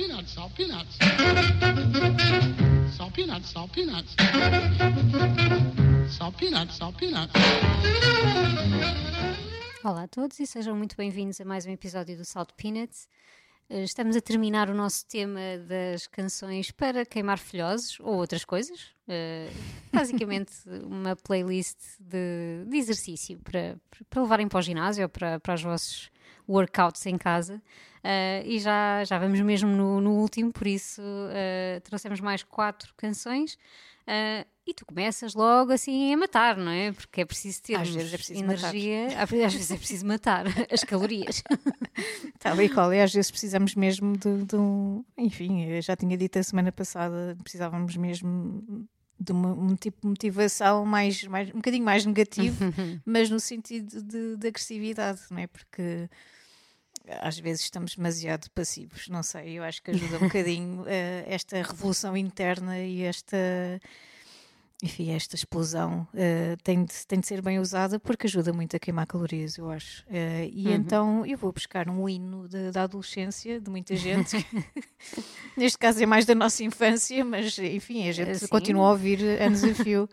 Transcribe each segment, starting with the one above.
peanuts, salt peanuts. Salt peanuts, salt peanuts. Salt peanuts, salt peanuts. Olá a todos e sejam muito bem-vindos a mais um episódio do Salt Peanuts. Eh, Estamos a terminar o nosso tema das canções para queimar filhosos ou outras coisas. Eh, basicamente, uma playlist de, de exercício para, para levarem para o ginásio ou para, para os vossos workouts em casa. Eh, e já, já vamos mesmo no, no último, por isso eh, trouxemos mais quatro canções. Eh, e tu começas logo assim a matar, não é? Porque é preciso ter Às vezes é preciso matar. energia. Às vezes é preciso matar as calorias. Tal e qual, e às vezes precisamos mesmo de, de um. Enfim, eu já tinha dito a semana passada, precisávamos mesmo de uma- um tipo de motivação mais, mais, um bocadinho mais negativo, mas no sentido de, de agressividade, não é? Porque às vezes estamos demasiado passivos, não sei, eu acho que ajuda um bocadinho eh, esta revolução interna e esta. Enfim, esta explosão eh, tem, de, tem de ser bem usada porque ajuda muito a queimar calorias, eu acho. Eh, e então eu vou buscar um hino de- da adolescência, de muita gente. Neste caso é mais da nossa infância, mas enfim, a gente Sim. continua a ouvir anos a fio.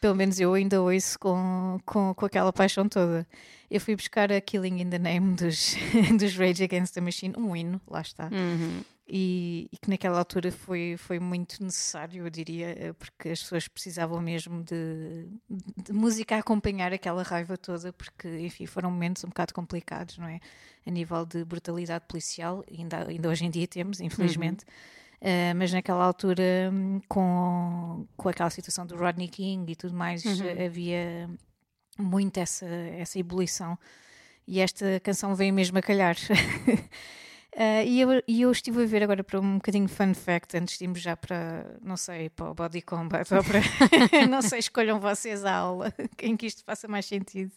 Pelo menos eu ainda ouço com, com, com aquela paixão toda. Eu fui buscar a Killing in the Name dos, dos Rage Against the Machine, um hino, lá está. Uhum. E, e que naquela altura foi, foi muito necessário, eu diria, eh, porque as pessoas precisavam mesmo de, de música a acompanhar aquela raiva toda, porque, enfim, foram momentos um bocado complicados, não é? A nível de brutalidade policial, ainda, ainda hoje em dia temos, infelizmente. Eh, mas naquela altura, hum, com, com aquela situação do Rodney King e tudo mais, eh, havia muito essa, essa ebulição. E esta canção veio mesmo a calhar. Ah, e, eu, e eu estive a ver agora para um bocadinho fun fact, antes de irmos já para, não sei, para o Body Combat, ou para, não sei, escolham vocês a aula, em que isto faça mais sentido.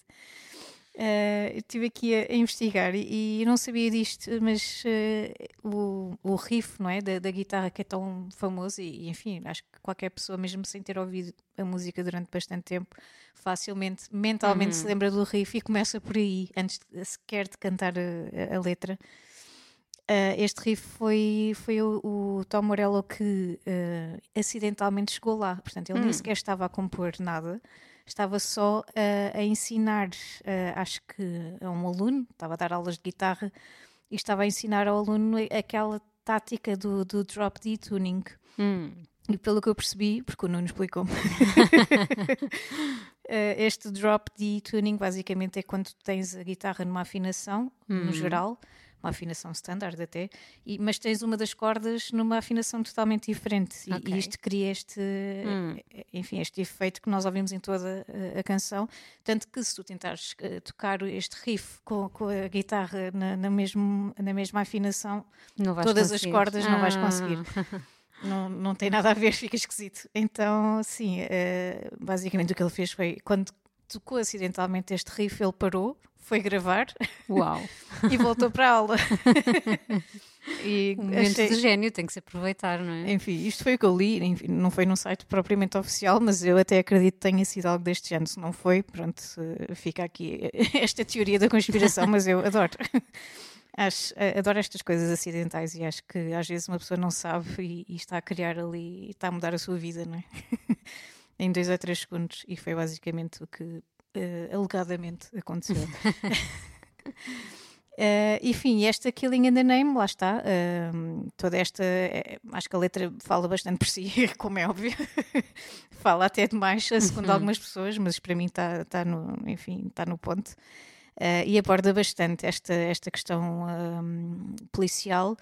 Eu estive aqui a, a investigar e, e não sabia disto, mas ah, o, o riff não é, da, da guitarra que é tão famoso, e, e, enfim, acho que qualquer pessoa, mesmo sem ter ouvido a música durante bastante tempo, facilmente, mentalmente se lembra do riff e começa por aí, antes de, sequer de cantar a- a- a letra. Uh, este riff foi, foi o, o Tom Morello que uh, acidentalmente chegou lá. Portanto, ele nem sequer estava a compor nada, estava só uh, a ensinar, uh, acho que a um aluno, estava a dar aulas de guitarra e estava a ensinar ao aluno aquela tática do, do drop D tuning. Hum. E pelo que eu percebi, porque o Nuno explicou-me, eh, este drop D tuning basicamente é quando tens a guitarra numa afinação, no geral, uma afinação standard até, e- mas tens uma das cordas numa afinação totalmente diferente. E, Ok. e isto cria este, eh, enfim, este efeito que nós ouvimos em toda a, a canção. Tanto que se tu tentares eh, tocar este riff com, com a guitarra na, na, mesmo, na mesma afinação, todas conseguir. as cordas não vais Ah. conseguir. Não, não tem nada a ver, fica esquisito. Então, sim, eh, basicamente o que ele fez foi quando tocou acidentalmente este riff, ele parou, foi gravar Uau! e voltou para a aula. E Um momento achei- de gênio tem que se aproveitar, não é? enfim, isto foi o que eu li, enfim, não foi num site propriamente oficial, mas eu até acredito que tenha sido algo deste género. Se não foi, pronto, fica aqui esta teoria da conspiração, mas eu adoro. Acho, eh, adoro estas coisas acidentais e acho que às vezes uma pessoa não sabe e, e está a criar ali, e está a mudar a sua vida, não é? em dois ou três segundos, e foi basicamente o que eh, alegadamente aconteceu. Eh, enfim, esta Killing in the Name, lá está. ehm, toda esta. eh, acho que a letra fala bastante por si, como é óbvio. fala até demais, segundo algumas pessoas, mas para mim está tá no, enfim, está no ponto. Eh, e aborda bastante esta, esta questão ehm, policial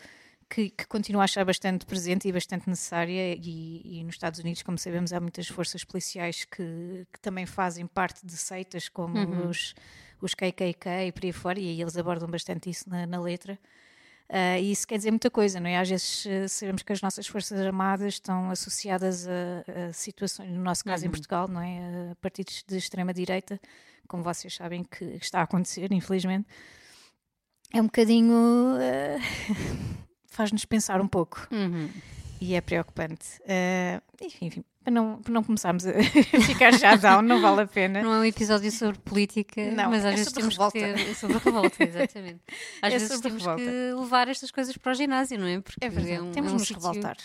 que, que continuo a achar bastante presente e bastante necessária. E, e nos Estados Unidos, como sabemos, há muitas forças policiais que, que também fazem parte de seitas como os, os KKK e por aí fora, e eles abordam bastante isso na, na letra. Ah, e isso quer dizer muita coisa, não é? Às vezes eh, sabemos que as nossas Forças Armadas estão associadas a, a situações, no nosso caso em Portugal, não é? A partidos de extrema-direita, como vocês sabem que está a acontecer, infelizmente. É um bocadinho. ah, faz-nos pensar um pouco Uhum. e é preocupante. Ah, enfim, enfim, para não, para não começarmos a ficar já down, não vale a pena. Não é um episódio sobre política, Não, mas às é vezes sobre temos revolta. que ter. É sobre revolta, exatamente. Às É vezes temos revolta. que levar estas coisas para o ginásio, não é? Porque É verdade, um, temos é um nos revoltar.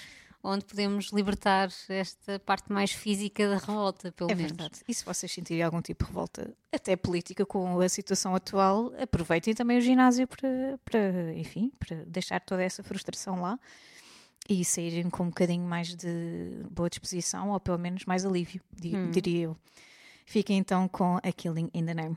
onde podemos libertar esta parte mais física da revolta, pelo É menos. verdade. E se vocês sentirem algum tipo de revolta, até política com a situação atual, aproveitem também o ginásio para, para enfim, para deixar toda essa frustração lá e saírem com um bocadinho mais de boa disposição ou pelo menos mais alívio, Hum. diria eu. Fiquem então com a Killing in the Name.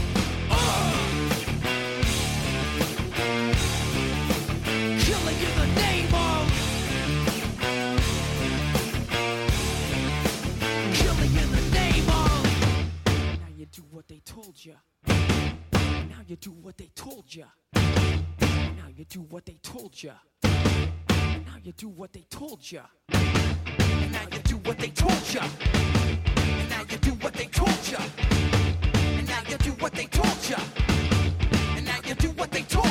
You Now you do what they told you Now you do what they told you Now you do what they told you Now you do what they told you Now you do what they told you now you do what they told you And now you do what they told you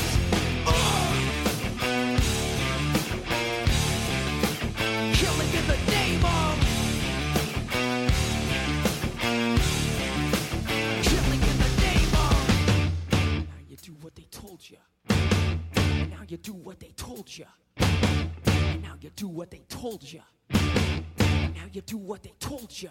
soldier. Now you do what they told you.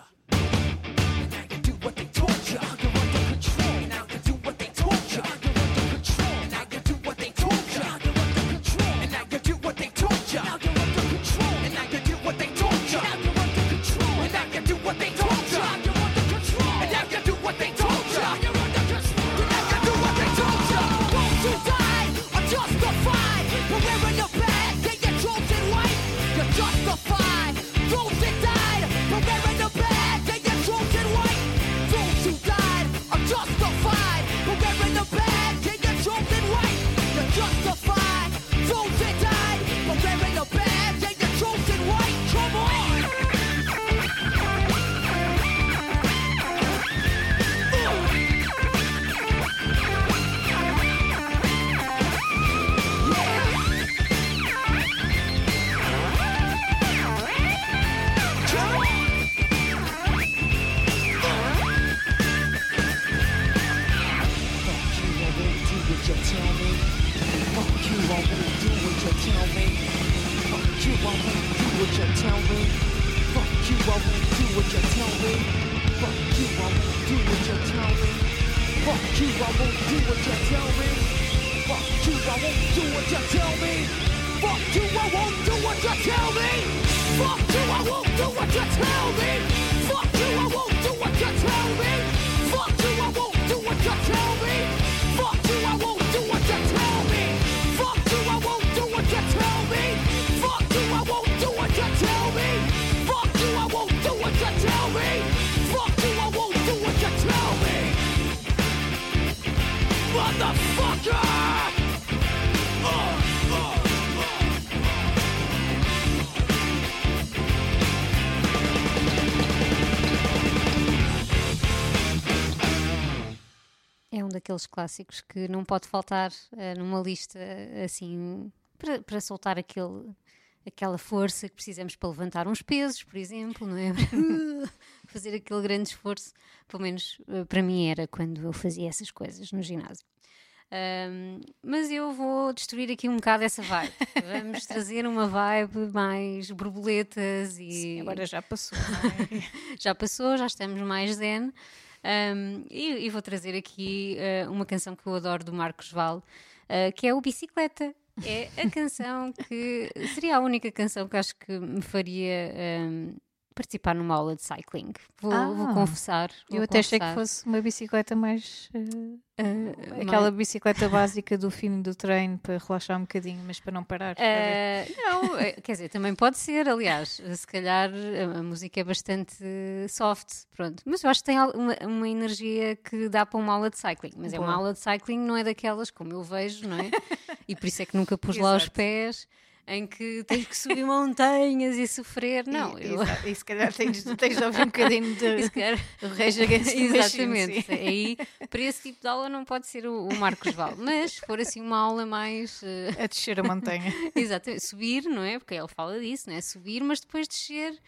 Daqueles clássicos que não pode faltar eh, numa lista assim para, para soltar aquele, aquela força que precisamos para levantar uns pesos, por exemplo, não é? Fazer aquele grande esforço, pelo menos eh, para mim era quando eu fazia essas coisas no ginásio. Ahm, mas eu vou destruir aqui um bocado essa vibe. Vamos trazer uma vibe mais borboletas e Sim, agora já passou, não é? já passou, já estamos mais zen. Um, e, e vou trazer aqui uh, uma canção que eu adoro do Marcos Val, uh, que é o Bicicleta. É a canção que seria a única canção que acho que me faria um, participar numa aula de cycling. Vou, vou Ah. confessar. vou Eu até achei que confessar. fosse uma bicicleta mais. eh, Uh, aquela bicicleta básica do fim do treino para relaxar um bocadinho, mas para não parar. Uh, não, eh, quer dizer, também pode ser, aliás, se calhar a, música é bastante soft, pronto. Mas eu acho que tem uma, uma energia que dá para uma aula de cycling. Mas é uma aula de cycling, não é daquelas como eu vejo, não é? E por isso é que nunca pus lá os pés em que tens que subir montanhas e sofrer. Não, e, eu. e se calhar tens, tens de ouvir um bocadinho de calhar- Rage Against the Machine, Exatamente. sim. Aí, para esse tipo de aula, não pode ser o, o Marcos Val. Mas se for assim uma aula mais. eh, A descer a montanha. Exatamente, subir, não é? Porque ele fala disso, não é? Subir, mas depois descer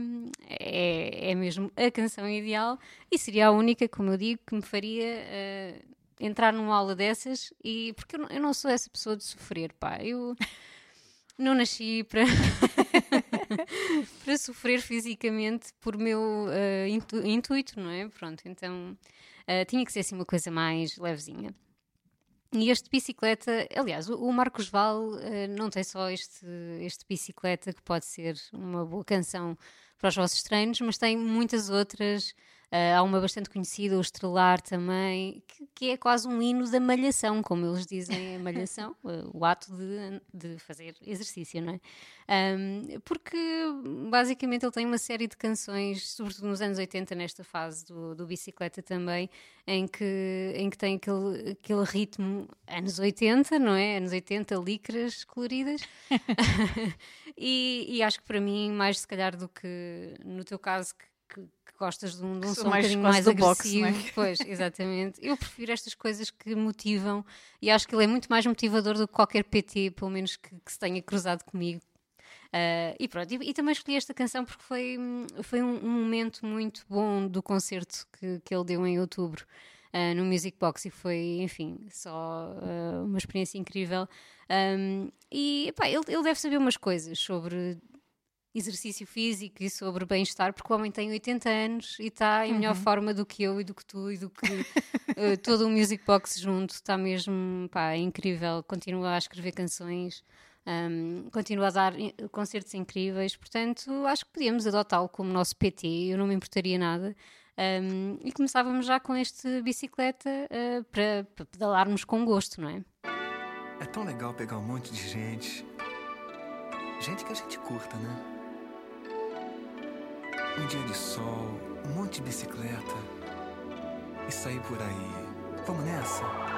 hum, é, é mesmo a canção ideal e seria a única, como eu digo, que me faria eh, entrar numa aula dessas e porque eu não, eu não sou essa pessoa de sofrer, pá. Eu não nasci para para sofrer fisicamente por meu eh, intu- intuito, não é? Pronto, então eh, tinha que ser assim uma coisa mais levezinha. E este bicicleta, aliás, o, Marcos Val eh, não tem só este, este bicicleta que pode ser uma boa canção para os vossos treinos, mas tem muitas outras. Eh, há uma bastante conhecida, o Estrelar também, que, que é quase um hino da malhação, como eles dizem, a malhação, eh, o ato de, de fazer exercício, não é? Ahm, porque basicamente ele tem uma série de canções, sobretudo nos anos 80, nesta fase do, do bicicleta também, em que, em que tem aquele, aquele ritmo anos 80, não é? Anos 80, licras coloridas. e, e acho que para mim, mais se calhar do que no teu caso, que, que- que gostas de um, de um som um mais bocadinho quase mais boxe, agressivo. não é? Pois, exatamente. Eu prefiro estas coisas que motivam e acho que ele é muito mais motivador do que qualquer PT, pelo menos que, que se tenha cruzado comigo. Ah, e pronto, e, e também escolhi esta canção porque foi, foi um, um momento muito bom do concerto que, que ele deu em outubro ah, no Music Box e foi, enfim, só ah, uma experiência incrível. Um, e epá, ele, ele deve saber umas coisas sobre exercício físico e sobre bem-estar, porque o homem tem 80 anos e está em melhor forma do que eu e do que tu e do que eh, todo o Music Box junto. Está mesmo pá, incrível. Continua a escrever canções, um, continua a dar concertos incríveis. Portanto, acho que podíamos adotá-lo como nosso PT. Eu não me importaria nada. Um, e começávamos já com este bicicleta eh, para, para pedalarmos com gosto, não é? É tão legal pegar um monte de gente. Gente que a gente curta, né? Um dia de sol, um monte de bicicleta. E sair por aí. Vamos nessa?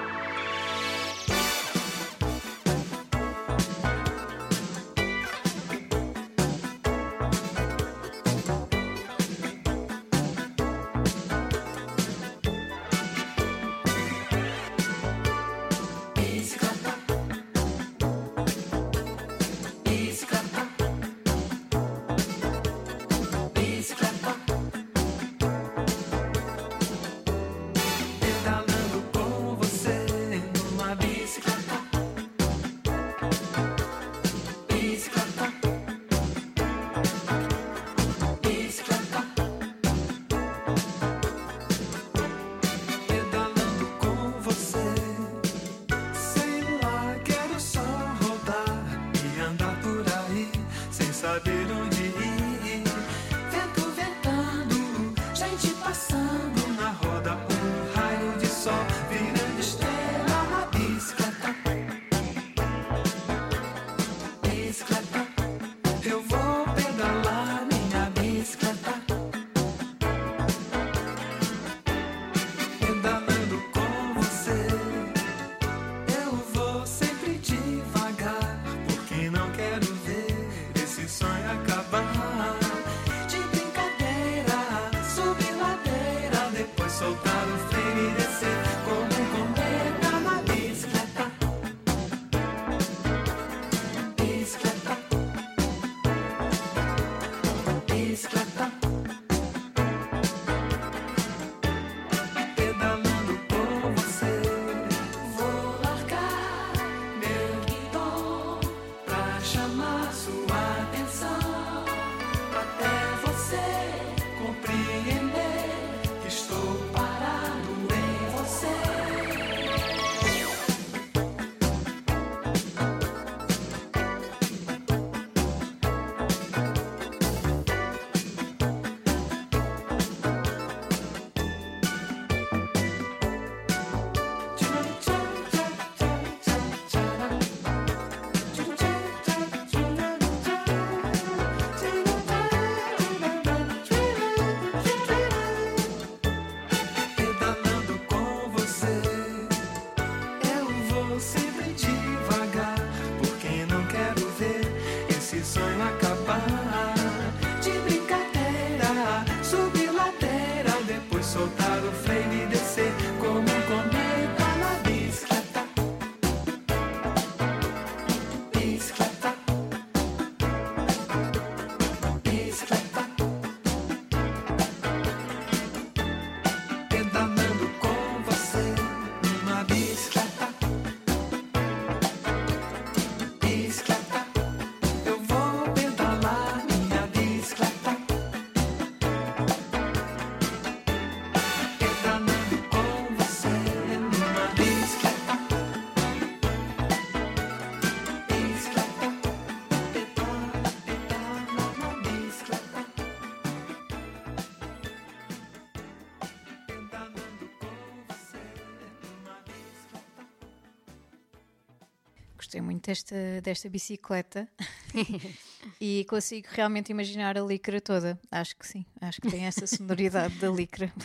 Gostei muito desta, desta bicicleta e consigo realmente imaginar a licra toda. Acho que sim, acho que tem essa sonoridade da licra.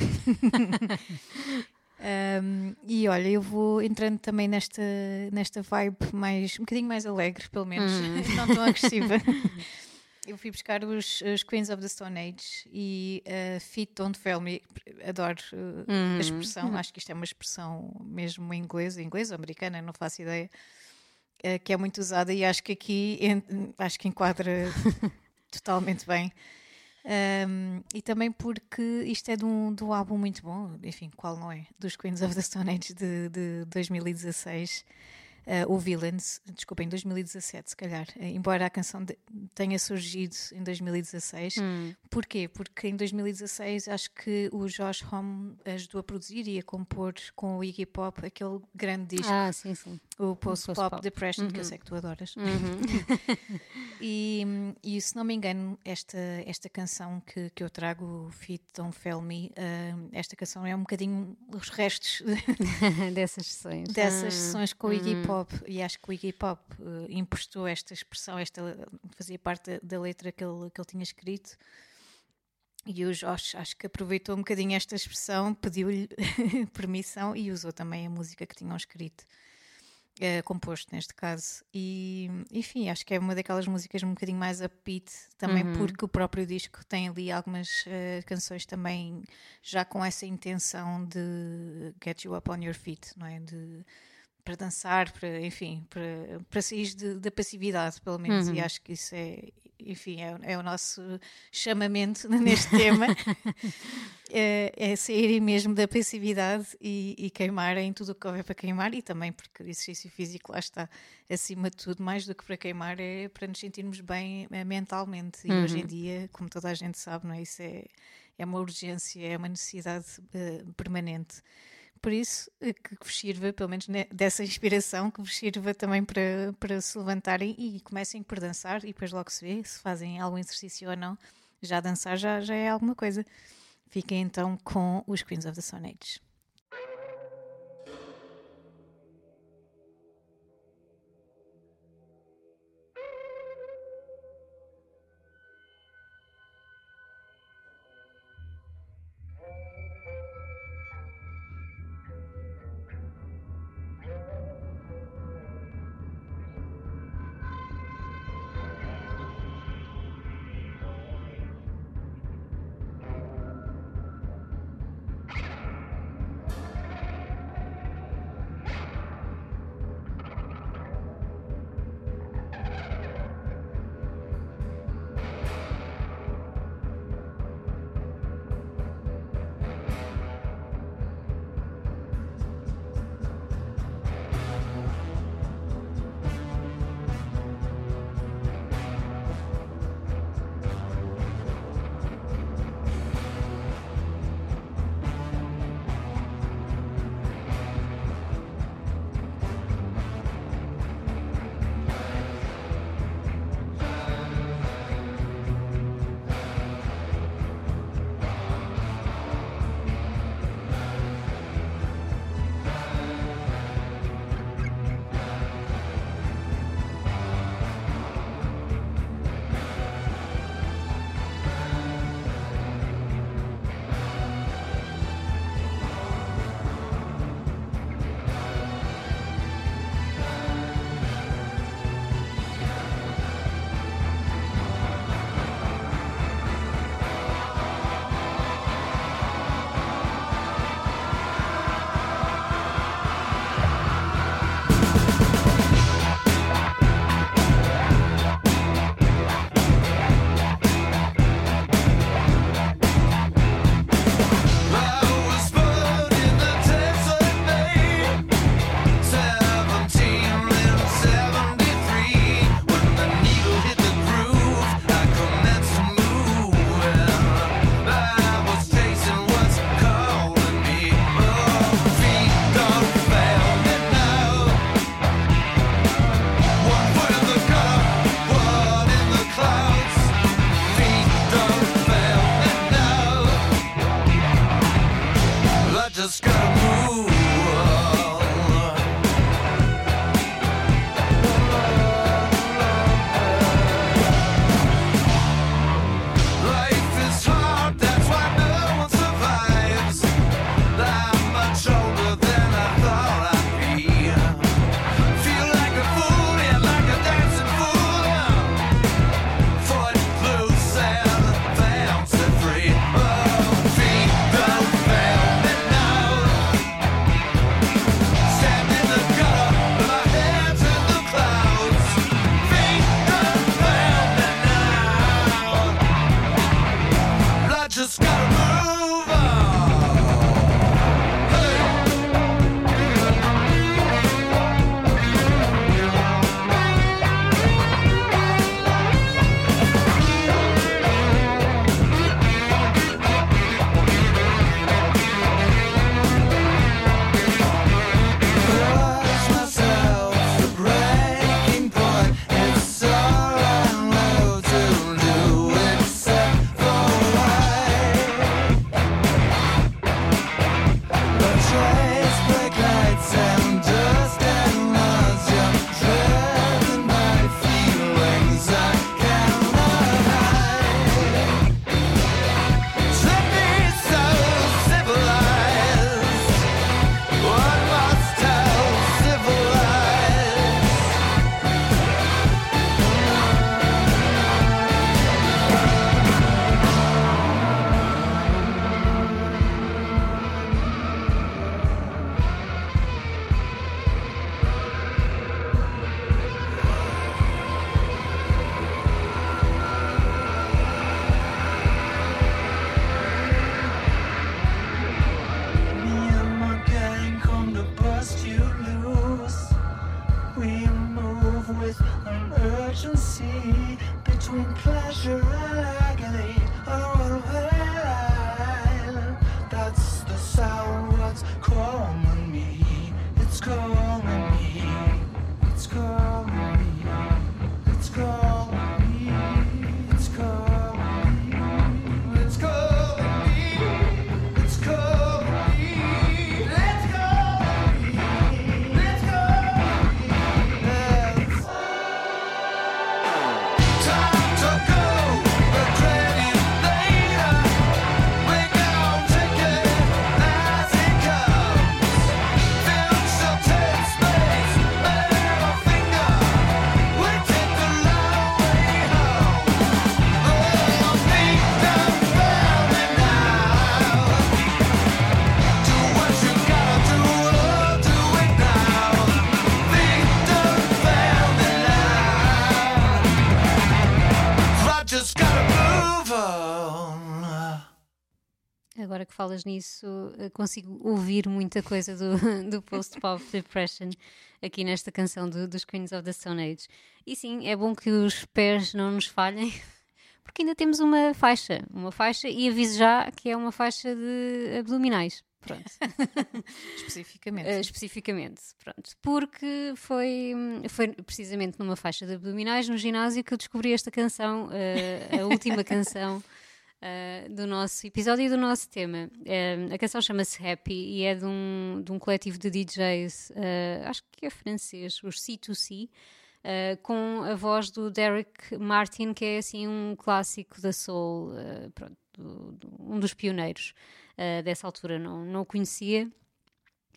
Um, e olha, eu vou entrando também nesta, nesta vibe mais um bocadinho mais alegre, pelo menos, não tão agressiva. Eu fui buscar os, os Queens of the Stone Age e uh, Feet Don't Fail Me. Adoro uh, a expressão, acho que isto é uma expressão mesmo em inglês, inglês ou americana, não faço ideia, que é muito usada e acho que aqui acho que enquadra totalmente bem. Um, e também porque isto é de um, de um álbum muito bom, enfim, qual não é? Dos Queens of the Stone Age de, de 2016, uh, o Villains, desculpa, em 2017, se calhar, uh, embora a canção de- tenha surgido em 2016. Porquê? Porque em 2016 acho que o Josh Homme ajudou a produzir e a compor com o Iggy Pop aquele grande disco, Ah, sim, sim. o Post Pop Post-Pop. Depression, que eu sei que tu adoras. e, e se não me engano, esta, esta canção que, que eu trago, Fit Don't Fail Me, ah, esta canção é um bocadinho os restos Dessas sessões. dessas Ah, sessões com o Iggy Pop e acho que o Iggy Pop emprestou esta expressão, esta fazia parte da, letra que ele, que ele tinha escrito e o Josh acho que aproveitou um bocadinho esta expressão, pediu-lhe permissão e usou também a música que tinham escrito. eh, composto neste caso e enfim, acho que é uma daquelas músicas um bocadinho mais upbeat também porque o próprio disco tem ali algumas eh, canções também já com essa intenção de get you up on your feet, não é? De, para dançar, para, enfim, para, para sair da passividade, pelo menos, e acho que isso é, enfim, é, é o nosso chamamento neste tema, é, é saírem mesmo da passividade e, e queimarem tudo o que houver para queimar, e também porque o exercício físico lá está, acima de tudo, mais do que para queimar, é para nos sentirmos bem eh, mentalmente, e hoje em dia, como toda a gente sabe, não é? Isso é, é uma urgência, é uma necessidade eh, permanente. Por isso eh, que vos sirva, pelo menos ne- dessa inspiração, que vos sirva também para, para se levantarem e comecem por dançar e depois logo se vê se fazem algum exercício ou não. Já dançar já, já é alguma coisa. Fiquem então com os Queens of the Stone Age. home on me. Let's. Agora que falas nisso, eh, consigo ouvir muita coisa do, do post-pop depression aqui nesta canção do- dos Queens of the Stone Age. E sim, é bom que os pés não nos falhem, porque ainda temos uma faixa, uma faixa, e aviso já que é uma faixa de abdominais. Pronto. Especificamente. Uh, especificamente, pronto. Porque foi, foi precisamente numa faixa de abdominais no ginásio que eu descobri esta canção, uh, a última canção uh, do nosso episódio e do nosso tema. Uh, a canção chama-se Happy e é de um, de um coletivo de DJs, uh, acho que é francês, os C2C. Uh, com a voz do Derek Martin, que é assim um clássico da soul, uh, pronto, do- do- um dos pioneiros uh, dessa altura. Não, não o conhecia,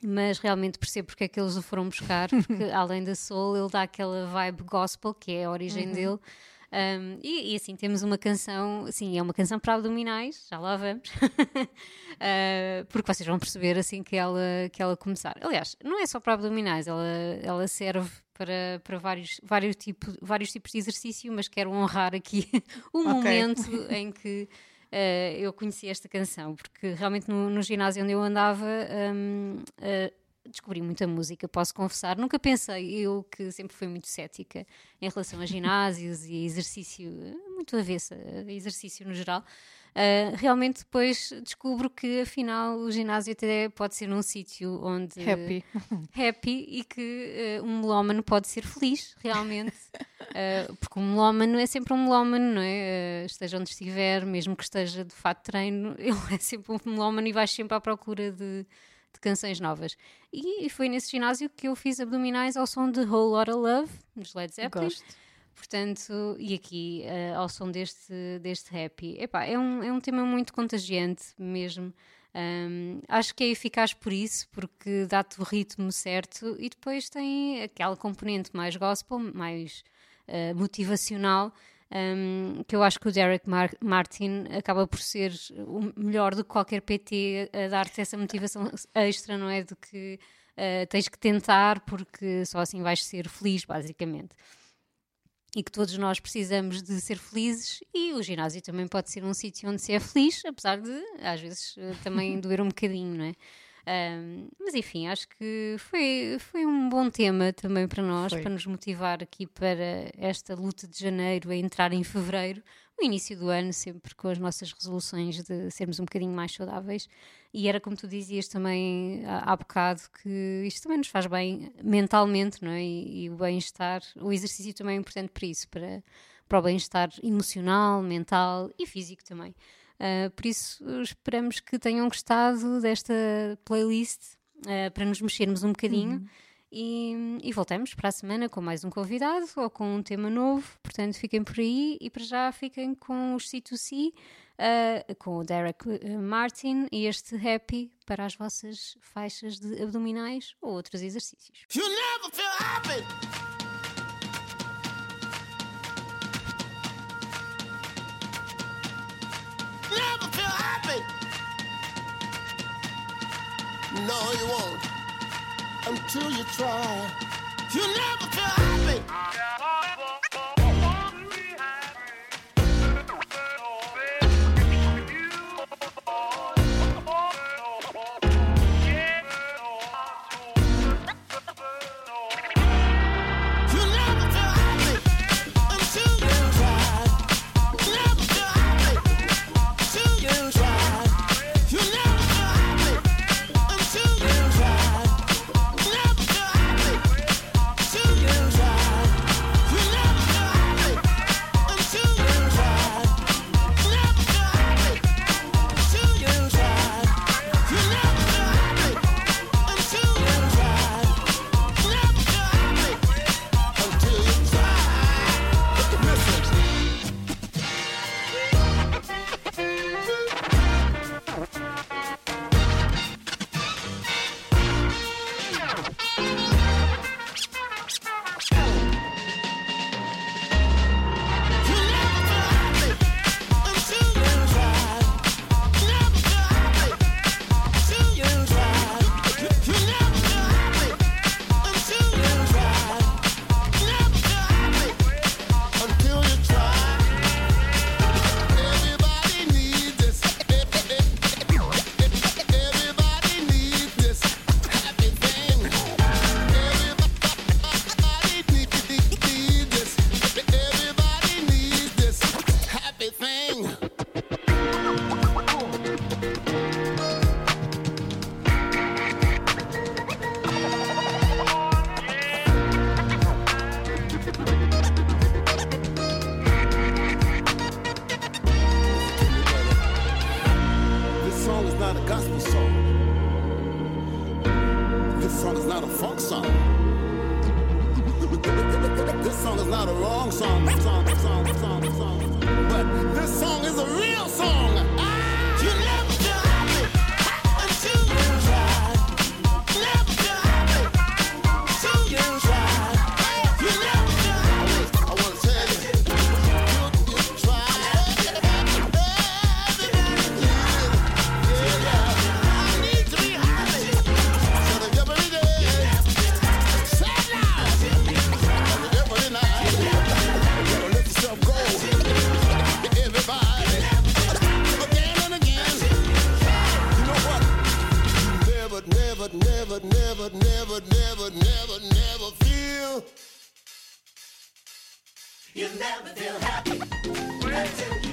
mas realmente percebo porque é que eles o foram buscar, porque além da soul, ele dá aquela vibe gospel, que é a origem dele. Um, e, e assim temos uma canção, sim, é uma canção para abdominais, já lá vamos, Uh, porque vocês vão perceber assim que ela, que ela começar. Aliás, não é só para abdominais, ela, ela serve para, para vários, vários, tipo, vários tipos de exercício, mas quero honrar aqui o Ok. momento em que uh, eu conheci esta canção, porque realmente no, no ginásio onde eu andava um, uh, descobri muita música, posso confessar. Nunca pensei, eu que sempre fui muito cética em relação a ginásios e exercício, muito avessa exercício no geral. Uh, realmente depois descubro que afinal o ginásio até pode ser um sítio onde Happy. happy e que uh, um melómano pode ser feliz, realmente. Uh, porque um melómano é sempre um melómano, não é? Esteja onde estiver, mesmo que esteja de fato treino, ele é sempre um melómano e vai sempre à procura de, de canções novas. E, e foi nesse ginásio que eu fiz abdominais ao som de Whole Lotta Love, dos Led Zeppelin. Gosto. Portanto, e aqui eh, ao som deste, deste happy, epá, é, um, é um tema muito contagiante mesmo. Ahm, acho que é eficaz por isso, porque dá-te o ritmo certo e depois tem aquela componente mais gospel, mais eh, motivacional, ahm, que eu acho que o Derek Mar- Martin acaba por ser o melhor do que qualquer PT a dar-te essa motivação extra, não é? De que eh, tens que tentar porque só assim vais ser feliz, basicamente e que todos nós precisamos de ser felizes e o ginásio também pode ser um sítio onde se é feliz, apesar de às vezes eh, também doer um bocadinho, não é? Ahm, mas enfim, acho que foi, foi um bom tema também para nós, Foi. para nos motivar aqui para esta luta de janeiro a entrar em fevereiro, o início do ano, sempre com as nossas resoluções de sermos um bocadinho mais saudáveis. E era como tu dizias também há, há bocado, que isto também nos faz bem mentalmente, não é? E, e o bem-estar, o exercício também é importante para isso, para, para o bem-estar emocional, mental e físico também. Ah, por isso, esperamos que tenham gostado desta playlist ah, para nos mexermos um bocadinho. E, e voltamos para a semana com mais um convidado ou com um tema novo. Portanto, fiquem por aí e para já fiquem com os C2C, ah, com o Derek Martin e este Happy para as vossas faixas de abdominais ou outros exercícios. You never feel happy. No, you won't until you try. You never feel happy. never, never, never, never, never, never feel. You never feel happy until